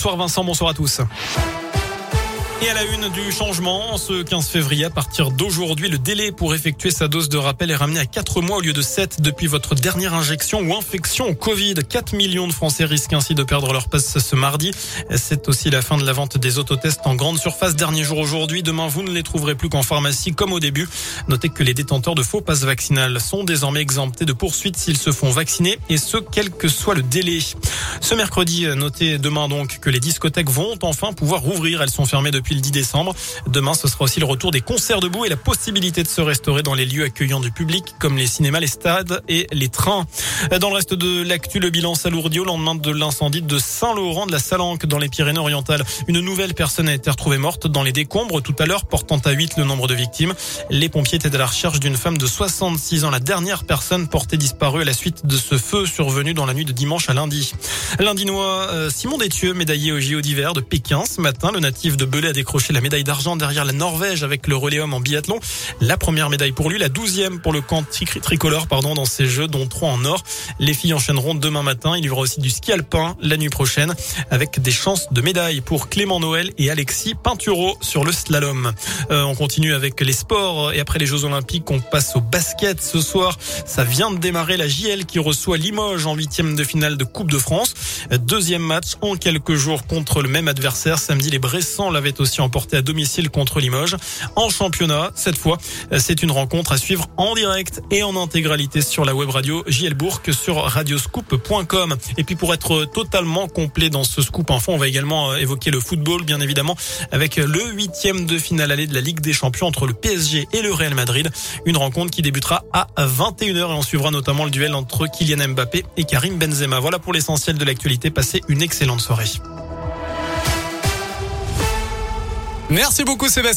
Bonsoir Vincent, bonsoir à tous. Et à la une du changement, ce 15 février, à partir d'aujourd'hui, le délai pour effectuer sa dose de rappel est ramené à 4 mois au lieu de 7 depuis votre dernière injection ou infection au Covid. 4 millions de Français risquent ainsi de perdre leur passe ce mardi. C'est aussi la fin de la vente des autotests en grande surface. Dernier jour aujourd'hui. Demain, vous ne les trouverez plus qu'en pharmacie comme au début. Notez que les détenteurs de faux passes vaccinales sont désormais exemptés de poursuites s'ils se font vacciner et ce, quel que soit le délai. Ce mercredi, notez demain donc que les discothèques vont enfin pouvoir rouvrir. Elles sont fermées depuis le 10 décembre. Demain, ce sera aussi le retour des concerts debout et la possibilité de se restaurer dans les lieux accueillants du public comme les cinémas, les stades et les trains. Dans le reste de l'actu, le bilan s'alourdit au lendemain de l'incendie de Saint-Laurent de la Salanque dans les Pyrénées-Orientales. Une nouvelle personne a été retrouvée morte dans les décombres tout à l'heure, portant à 8 le nombre de victimes. Les pompiers étaient à la recherche d'une femme de 66 ans, la dernière personne portée disparue à la suite de ce feu survenu dans la nuit de dimanche à lundi. L'Indinois euh, Simon Détieux, médaillé au JO d'hiver de Pékin ce matin, le natif de Belay a décroché la médaille d'argent derrière la Norvège avec le relais en biathlon. La première médaille pour lui, la douzième pour le camp tricolore pardon, dans ces Jeux, dont trois en or. Les filles enchaîneront demain matin. Il y aura aussi du ski alpin la nuit prochaine avec des chances de médaille pour Clément Noël et Alexis Pinturo sur le slalom. Euh, on continue avec les sports et après les Jeux Olympiques, on passe au basket ce soir. Ça vient de démarrer la JL qui reçoit Limoges en huitième de finale de Coupe de France. Deuxième match en quelques jours contre le même adversaire. Samedi, les Bressans l'avaient aussi emporté à domicile contre Limoges. En championnat, cette fois, c'est une rencontre à suivre en direct et en intégralité sur la web radio JL Bourg sur radioscoop.com. Et puis pour être totalement complet dans ce scoop info, on va également évoquer le football, bien évidemment, avec le huitième de finale aller de la Ligue des Champions entre le PSG et le Real Madrid. Une rencontre qui débutera à 21h et on suivra notamment le duel entre Kylian Mbappé et Karim Benzema. Voilà pour de l'actualité. Passez une excellente soirée. Merci beaucoup Sébastien.